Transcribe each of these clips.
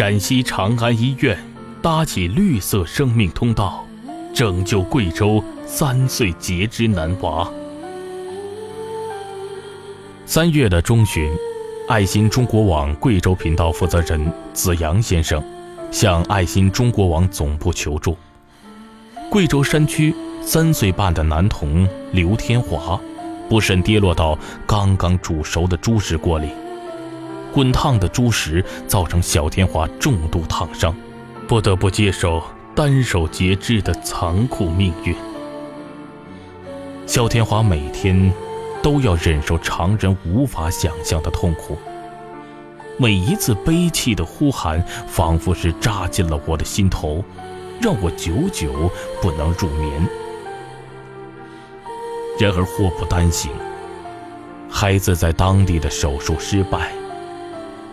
陕西长安医院搭起绿色生命通道，拯救贵州三岁截肢男娃。三月的中旬，爱心中国网贵州频道负责人子阳先生向爱心中国网总部求助。贵州山区三岁半的男童刘天华，不慎跌落到刚刚煮熟的猪食锅里。滚烫的猪食造成小天华重度烫伤，不得不接受单手截肢的残酷命运。小天华每天都要忍受常人无法想象的痛苦，每一次悲泣的呼喊仿佛是扎进了我的心头，让我久久不能入眠。然而祸不单行，孩子在当地的手术失败。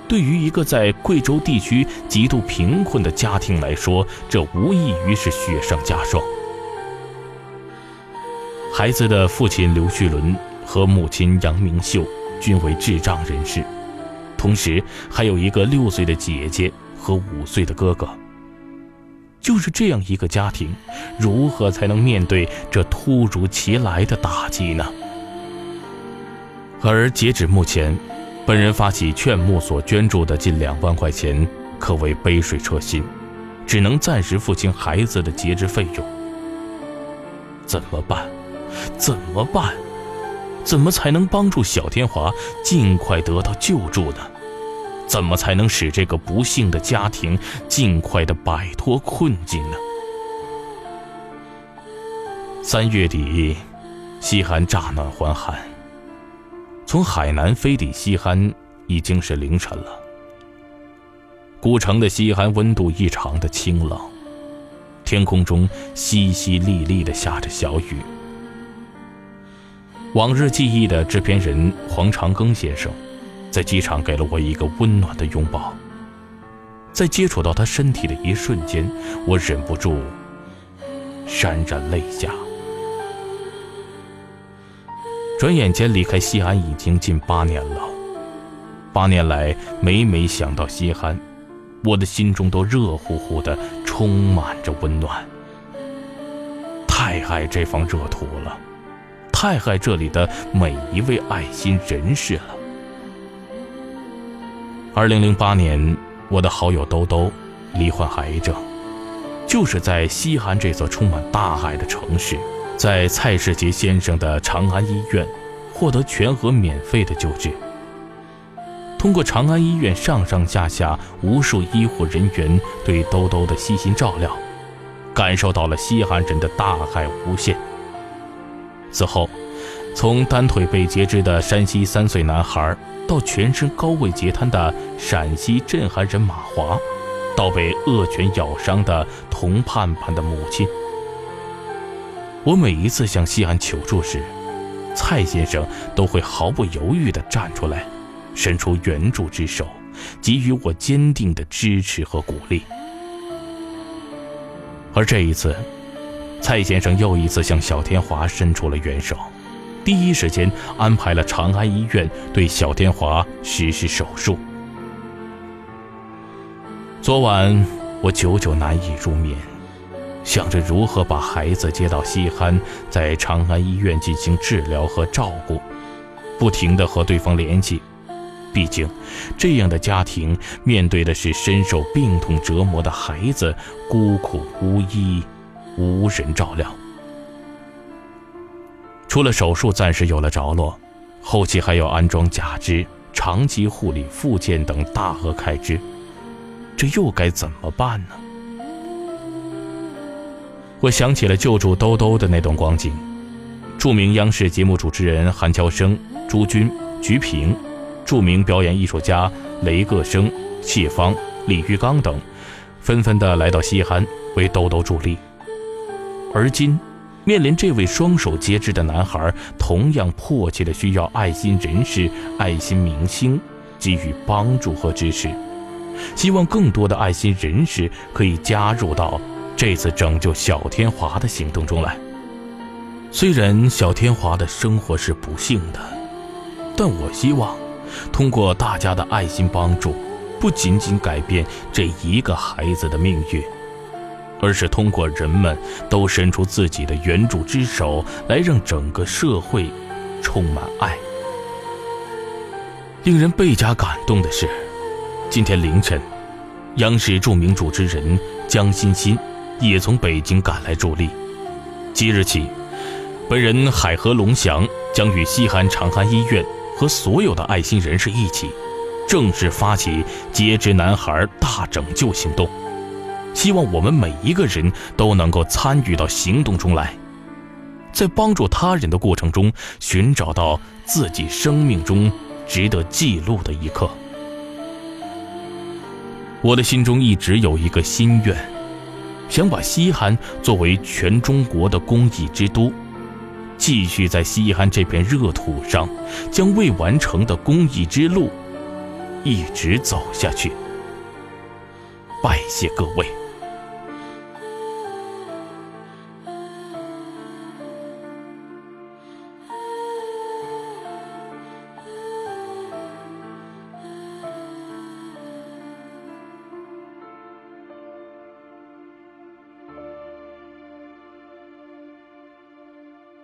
对于一个在贵州地区极度贫困的家庭来说，这无异于是雪上加霜。孩子的父亲刘旭伦和母亲杨明秀均为智障人士，同时还有一个六岁的姐姐和五岁的哥哥。就是这样一个家庭，如何才能面对这突如其来的打击呢？而截止目前。本人发起劝募所捐助的近两万块钱，可谓杯水车薪，只能暂时付清孩子的截肢费用。怎么办？怎么办？怎么才能帮助小天华尽快得到救助呢？怎么才能使这个不幸的家庭尽快的摆脱困境呢？三月底，西寒乍暖还寒。从海南飞抵西安已经是凌晨了。古城的西安温度异常的清冷，天空中淅淅沥沥的下着小雨。往日记忆的制片人黄长庚先生，在机场给了我一个温暖的拥抱。在接触到他身体的一瞬间，我忍不住潸然泪下。转眼间离开西安已经近八年了，八年来每每想到西安，我的心中都热乎乎的，充满着温暖。太爱这方热土了，太爱这里的每一位爱心人士了。二零零八年，我的好友兜兜罹患癌症，就是在西安这座充满大爱的城市。在蔡世杰先生的长安医院获得全额免费的救治。通过长安医院上上下下无数医护人员对兜兜的悉心照料，感受到了西安人的大爱无限。此后，从单腿被截肢的山西三岁男孩，到全身高位截瘫的陕西镇海人马华，到被恶犬咬伤的童盼盼的母亲。我每一次向西安求助时，蔡先生都会毫不犹豫地站出来，伸出援助之手，给予我坚定的支持和鼓励。而这一次，蔡先生又一次向小天华伸出了援手，第一时间安排了长安医院对小天华实施手术。昨晚，我久久难以入眠。想着如何把孩子接到西安，在长安医院进行治疗和照顾，不停地和对方联系。毕竟，这样的家庭面对的是深受病痛折磨的孩子，孤苦无依，无人照料。除了手术暂时有了着落，后期还要安装假肢、长期护理、复健等大额开支，这又该怎么办呢？我想起了救助兜兜的那段光景，著名央视节目主持人韩乔生、朱军、菊萍，著名表演艺术家雷个生、谢芳、李玉刚等，纷纷的来到西安为兜兜助力。而今，面临这位双手截肢的男孩，同样迫切的需要爱心人士、爱心明星给予帮助和支持，希望更多的爱心人士可以加入到。这次拯救小天华的行动中来，虽然小天华的生活是不幸的，但我希望通过大家的爱心帮助，不仅仅改变这一个孩子的命运，而是通过人们都伸出自己的援助之手，来让整个社会充满爱。令人倍加感动的是，今天凌晨，央视著名主持人江欣欣也从北京赶来助力。即日起，本人海河龙翔将与西韩长安医院和所有的爱心人士一起。正式发起截肢男孩大拯救行动，希望我们每一个人都能够参与到行动中来，在帮助他人的过程中，寻找到自己生命中值得记录的一刻。我的心中一直有一个心愿，想把西汉作为全中国的公益之都，继续在西汉这片热土上，将未完成的公益之路。一直走下去，拜谢各位。